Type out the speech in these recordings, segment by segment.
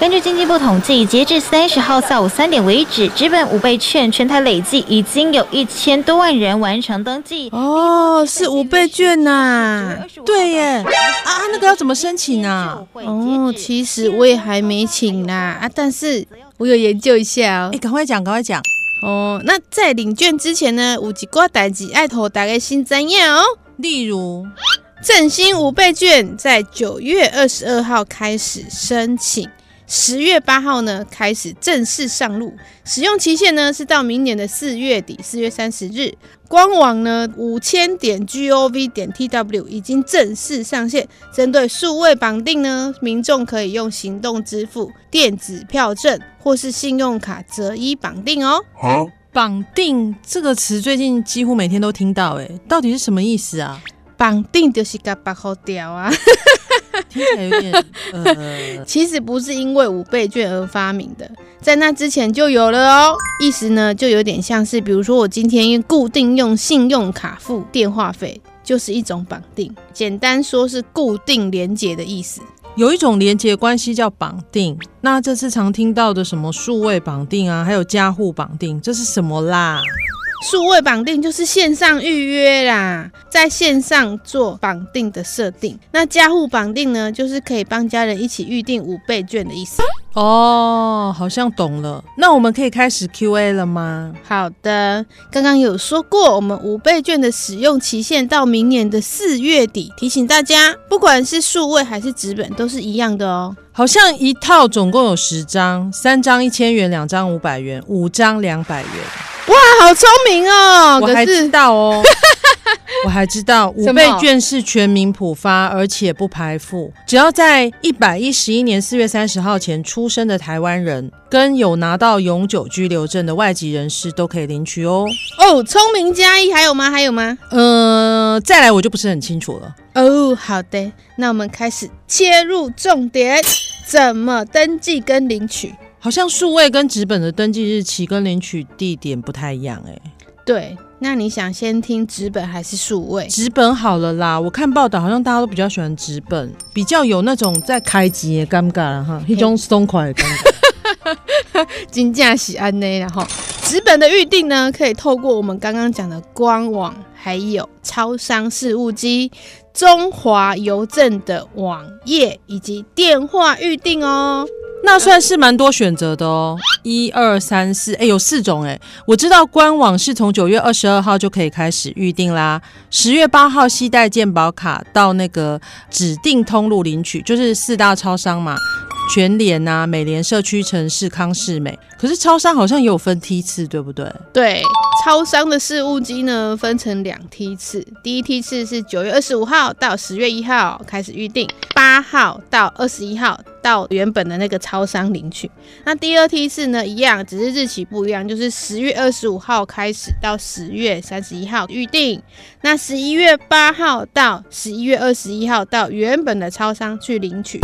根据经济部统计，截至三十号下午三点为止，纸本五倍券全台累计已经有一千多万人完成登记。哦，是五倍券呐、啊，对耶！啊，那个要怎么申请啊？哦，其实我也还没请啦，啊，但是我有研究一下哦。哎，赶快讲，赶快讲。哦，那在领券之前呢，有几挂代志爱头大概先知影哦。例如，振兴五倍券在九月二十二号开始申请。十月八号呢，开始正式上路，使用期限呢是到明年的四月底，四月三十日。官网呢五千点 gov 点 tw 已经正式上线，针对数位绑定呢，民众可以用行动支付、电子票证或是信用卡择一绑定哦。好，绑定这个词最近几乎每天都听到，哎，到底是什么意思啊？绑定就是甲绑好掉啊。听起来有点呃，其实不是因为五倍券而发明的，在那之前就有了哦。意思呢，就有点像是，比如说我今天固定用信用卡付电话费，就是一种绑定。简单说是固定连接的意思。有一种连接关系叫绑定。那这次常听到的什么数位绑定啊，还有加户绑定，这是什么啦？数位绑定就是线上预约啦，在线上做绑定的设定。那家户绑定呢，就是可以帮家人一起预定五倍券的意思。哦，好像懂了。那我们可以开始 Q&A 了吗？好的，刚刚有说过，我们五倍券的使用期限到明年的四月底。提醒大家，不管是数位还是纸本，都是一样的哦。好像一套总共有十张，三张一千元，两张五百元，五张两百元。哇，好聪明哦！我还知道哦，我还知道五倍券是全民普发，而且不排富。只要在一百一十一年四月三十号前出生的台湾人，跟有拿到永久居留证的外籍人士都可以领取哦。哦，聪明加一，还有吗？还有吗？呃，再来我就不是很清楚了。哦，好的，那我们开始切入重点，怎么登记跟领取？好像数位跟纸本的登记日期跟领取地点不太一样哎。对，那你想先听纸本还是数位？纸本好了啦，我看报道好像大家都比较喜欢纸本，比较有那种在开机的尴尬了哈，一种松快的尴尬。金价喜安呢，然后纸本的预定呢，可以透过我们刚刚讲的官网，还有超商事务机、中华邮政的网页以及电话预定哦。那算是蛮多选择的哦，一二三四，哎，有四种哎。我知道官网是从九月二十二号就可以开始预定啦，十月八号携带健保卡到那个指定通路领取，就是四大超商嘛。全联啊，美联社区、城市康世美，可是超商好像也有分梯次，对不对？对，超商的事务机呢，分成两梯次，第一梯次是九月二十五号到十月一号开始预定，八号到二十一号到原本的那个超商领取。那第二梯次呢，一样，只是日期不一样，就是十月二十五号开始到十月三十一号预定。那十一月八号到十一月二十一号到原本的超商去领取。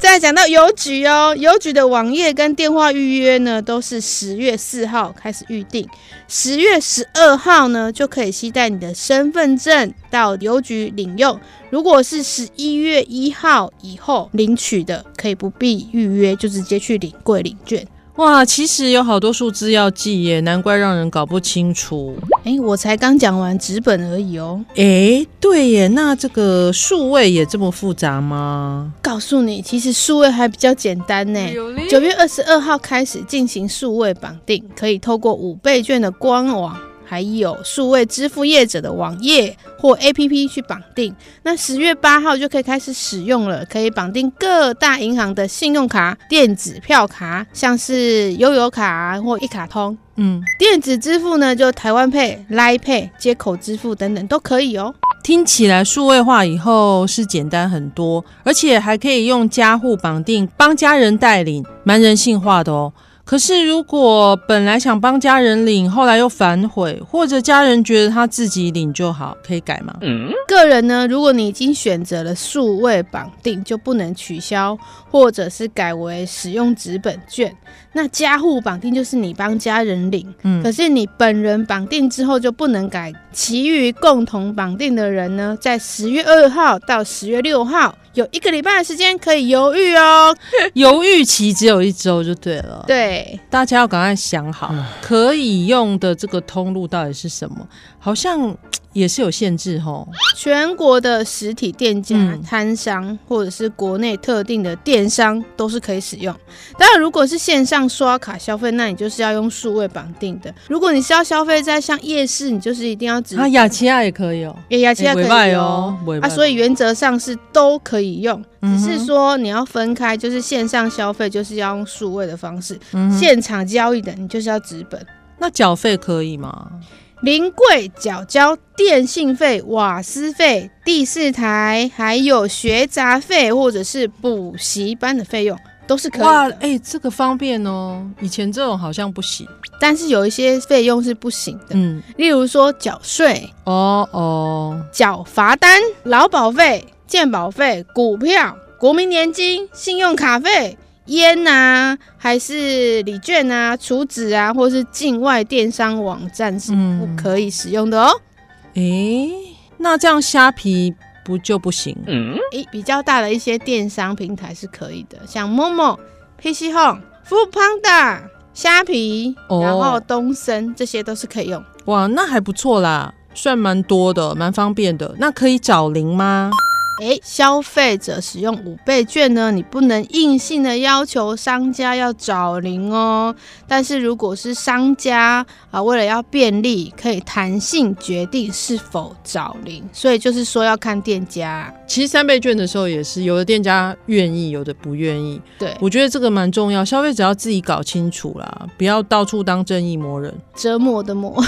再讲到邮局哦，邮局的网页跟电话预约呢，都是十月四号开始预定，十月十二号呢就可以携带你的身份证到邮局领用。如果是十一月一号以后领取的，可以不必预约，就直接去领柜领券。哇，其实有好多数字要记耶，难怪让人搞不清楚。哎，我才刚讲完纸本而已哦。哎，对耶，那这个数位也这么复杂吗？告诉你，其实数位还比较简单呢。九月二十二号开始进行数位绑定，可以透过五倍券的官网。还有数位支付业者的网页或 APP 去绑定，那十月八号就可以开始使用了，可以绑定各大银行的信用卡、电子票卡，像是悠游卡或一卡通。嗯，电子支付呢，就台湾 Pay、Line Pay 接口支付等等都可以哦。听起来数位化以后是简单很多，而且还可以用家户绑定，帮家人代领，蛮人性化的哦。可是如果本来想帮家人领，后来又反悔，或者家人觉得他自己领就好，可以改吗？嗯，个人呢，如果你已经选择了数位绑定，就不能取消，或者是改为使用纸本券。那家户绑定就是你帮家人领，嗯，可是你本人绑定之后就不能改。其余共同绑定的人呢，在十月二号到十月六号有一个礼拜的时间可以犹豫哦，犹豫期只有一周就对了。对，大家要赶快想好可以用的这个通路到底是什么，好像。也是有限制吼，全国的实体店家、摊商或者是国内特定的电商都是可以使用。当然，如果是线上刷卡消费，那你就是要用数位绑定的。如果你是要消费在像夜市，你就是一定要指。啊，雅琪亚也可以哦，雅琪亚可以哦，啊，所以原则上是都可以用，只是说你要分开，就是线上消费就是要用数位的方式，现场交易的你就是要纸本。那缴费可以吗？临柜缴交电信费、瓦斯费、第四台，还有学杂费或者是补习班的费用都是可以的。哇，哎、欸，这个方便哦。以前这种好像不行，但是有一些费用是不行的。嗯，例如说缴税，哦哦，缴罚单、劳保费、健保费、股票、国民年金、信用卡费。烟啊，还是礼券啊、储值啊，或是境外电商网站是不可以使用的哦。诶、嗯欸，那这样虾皮不就不行？嗯，诶、欸，比较大的一些电商平台是可以的，像 Momo、PC Home、Foodpanda、虾皮，然后东森，这些都是可以用。哇，那还不错啦，算蛮多的，蛮方便的。那可以找零吗？诶，消费者使用五倍券呢，你不能硬性的要求商家要找零哦。但是如果是商家啊，为了要便利，可以弹性决定是否找零。所以就是说要看店家。其实三倍券的时候也是，有的店家愿意，有的不愿意。对，我觉得这个蛮重要，消费者要自己搞清楚啦，不要到处当正义魔人，折磨的磨。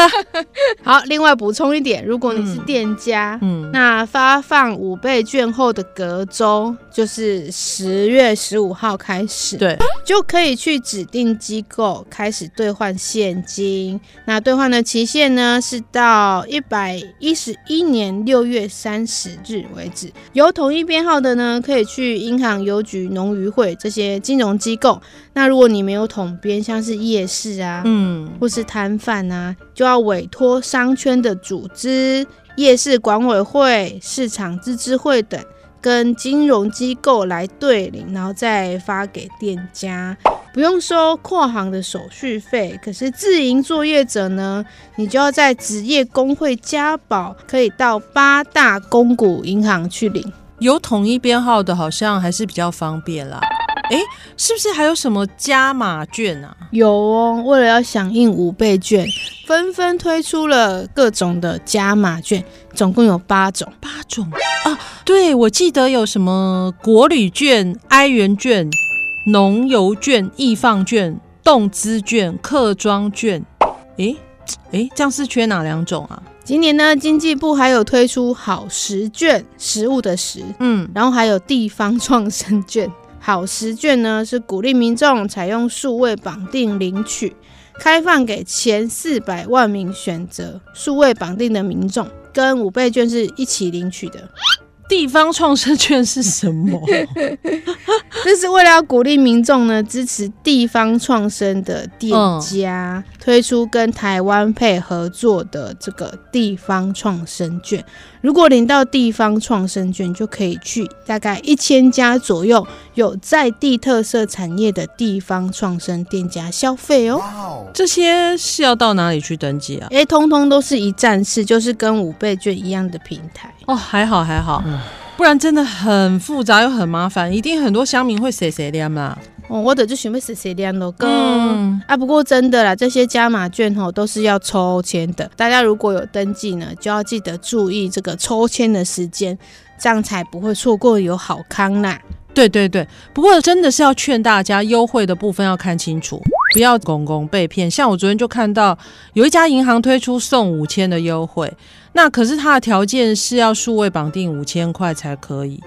好，另外补充一点，如果你是店家，嗯，嗯那发放。五倍券后的隔周，就是十月十五号开始，对，就可以去指定机构开始兑换现金。那兑换的期限呢，是到一百一十一年六月三十日为止。有统一编号的呢，可以去银行、邮局、农渔会这些金融机构。那如果你没有统编，像是夜市啊，嗯，或是摊贩啊，就要委托商圈的组织。夜市管委会、市场自治会等跟金融机构来对领，然后再发给店家，不用收跨行的手续费。可是自营作业者呢，你就要在职业工会加保，可以到八大公股银行去领。有统一编号的，好像还是比较方便啦。哎，是不是还有什么加码券啊？有哦，为了要响应五倍券，纷纷推出了各种的加码券，总共有八种。八种啊？对，我记得有什么国旅券、哀元券、农游券、易放券、动资券、客庄券。哎哎，这样是缺哪两种啊？今年呢，经济部还有推出好食券，食物的食，嗯，然后还有地方创生券。好时券呢，是鼓励民众采用数位绑定领取，开放给前四百万名选择数位绑定的民众，跟五倍券是一起领取的。地方创生券是什么？这是为了要鼓励民众呢，支持地方创生的店家，嗯、推出跟台湾配合作的这个地方创生券。如果领到地方创生券，就可以去大概一千家左右有在地特色产业的地方创生店家消费哦。这些是要到哪里去登记啊？哎，通通都是一站式，就是跟五倍券一样的平台哦。还好还好，不然真的很复杂又很麻烦，一定很多乡民会谁谁的嘛。哦，我的就准备谁谁念咯。嗯啊，不过真的啦，这些加码券吼都是要抽签的。大家如果有登记呢，就要记得注意这个抽签的时间，这样才不会错过有好康啦。对对对，不过真的是要劝大家，优惠的部分要看清楚，不要公公被骗。像我昨天就看到有一家银行推出送五千的优惠，那可是它的条件是要数位绑定五千块才可以。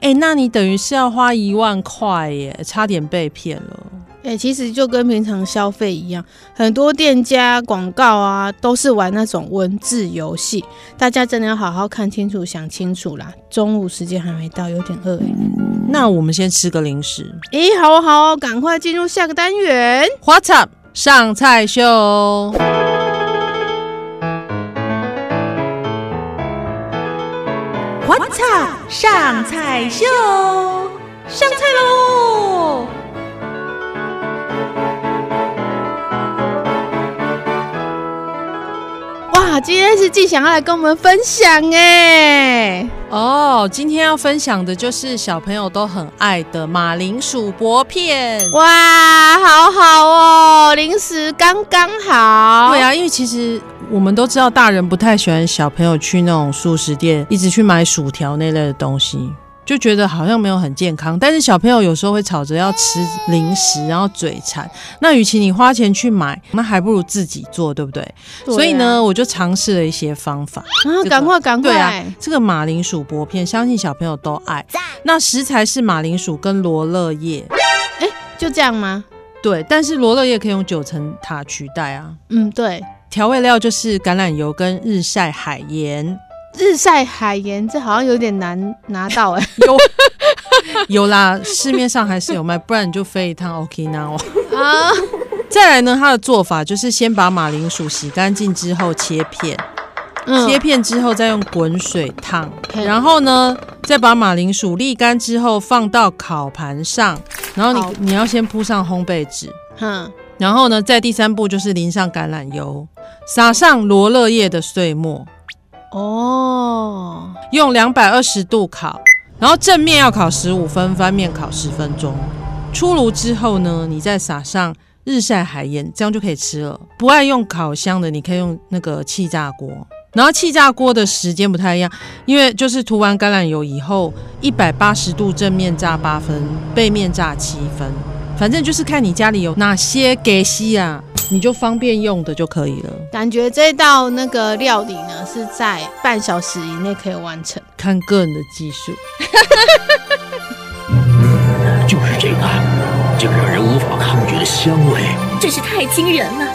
哎，那你等于是要花一万块耶，差点被骗了。哎、欸，其实就跟平常消费一样，很多店家广告啊都是玩那种文字游戏，大家真的要好好看清楚、想清楚啦。中午时间还没到，有点饿哎、欸。那我们先吃个零食。哎、欸，好好，赶快进入下个单元。What's up？上菜秀。Up？上菜秀，上菜喽！哇，今天是季翔要来跟我们分享哎哦，今天要分享的就是小朋友都很爱的马铃薯薄片。哇，好好哦，零食刚刚好。对啊，因为其实我们都知道，大人不太喜欢小朋友去那种素食店一直去买薯条那类的东西。就觉得好像没有很健康，但是小朋友有时候会吵着要吃零食，然后嘴馋。那与其你花钱去买，那还不如自己做，对不对？对啊、所以呢，我就尝试了一些方法。啊，赶快赶快！对啊，这个马铃薯薄片，相信小朋友都爱。那食材是马铃薯跟罗勒叶。哎、欸，就这样吗？对，但是罗勒叶可以用九层塔取代啊。嗯，对。调味料就是橄榄油跟日晒海盐。日晒海盐，这好像有点难拿到哎、欸。有有啦，市面上还是有卖，不然你就飞一趟 Okinawa 啊。再来呢，它的做法就是先把马铃薯洗干净之后切片，嗯、切片之后再用滚水烫，然后呢，再把马铃薯沥干之后放到烤盘上，然后你你要先铺上烘焙纸，嗯，然后呢，在第三步就是淋上橄榄油，撒上罗勒叶的碎末。哦，用两百二十度烤，然后正面要烤十五分，翻面烤十分钟。出炉之后呢，你再撒上日晒海盐，这样就可以吃了。不爱用烤箱的，你可以用那个气炸锅。然后气炸锅的时间不太一样，因为就是涂完橄榄油以后，一百八十度正面炸八分，背面炸七分。反正就是看你家里有哪些给西啊。你就方便用的就可以了。感觉这道那个料理呢，是在半小时以内可以完成。看个人的技术。嗯，就是这个，这个让人无法抗拒的香味，真是太惊人了。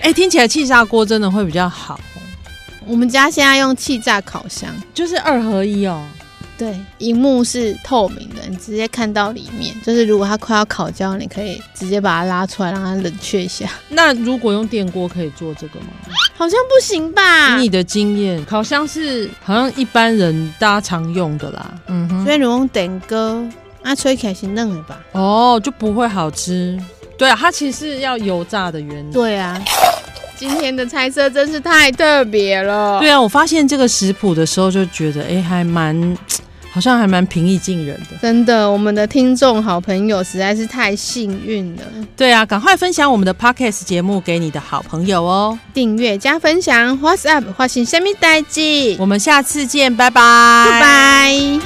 哎，听起来气炸锅真的会比较好。我们家现在用气炸烤箱，就是二合一哦。对，荧幕是透明的，你直接看到里面。就是如果它快要烤焦，你可以直接把它拉出来，让它冷却一下。那如果用电锅可以做这个吗？好像不行吧？以你的经验，烤箱是好像一般人大家常用的啦。嗯哼，所以你用电锅，那，吹起来是嫩的吧？哦，就不会好吃。对啊，它其实是要油炸的原理。对啊。今天的菜色真是太特别了。对啊，我发现这个食谱的时候就觉得，哎，还蛮，好像还蛮平易近人的。真的，我们的听众好朋友实在是太幸运了。对啊，赶快分享我们的 Podcast 节目给你的好朋友哦，订阅加分享。What's up？发现虾米代志？我们下次见，拜拜，拜拜。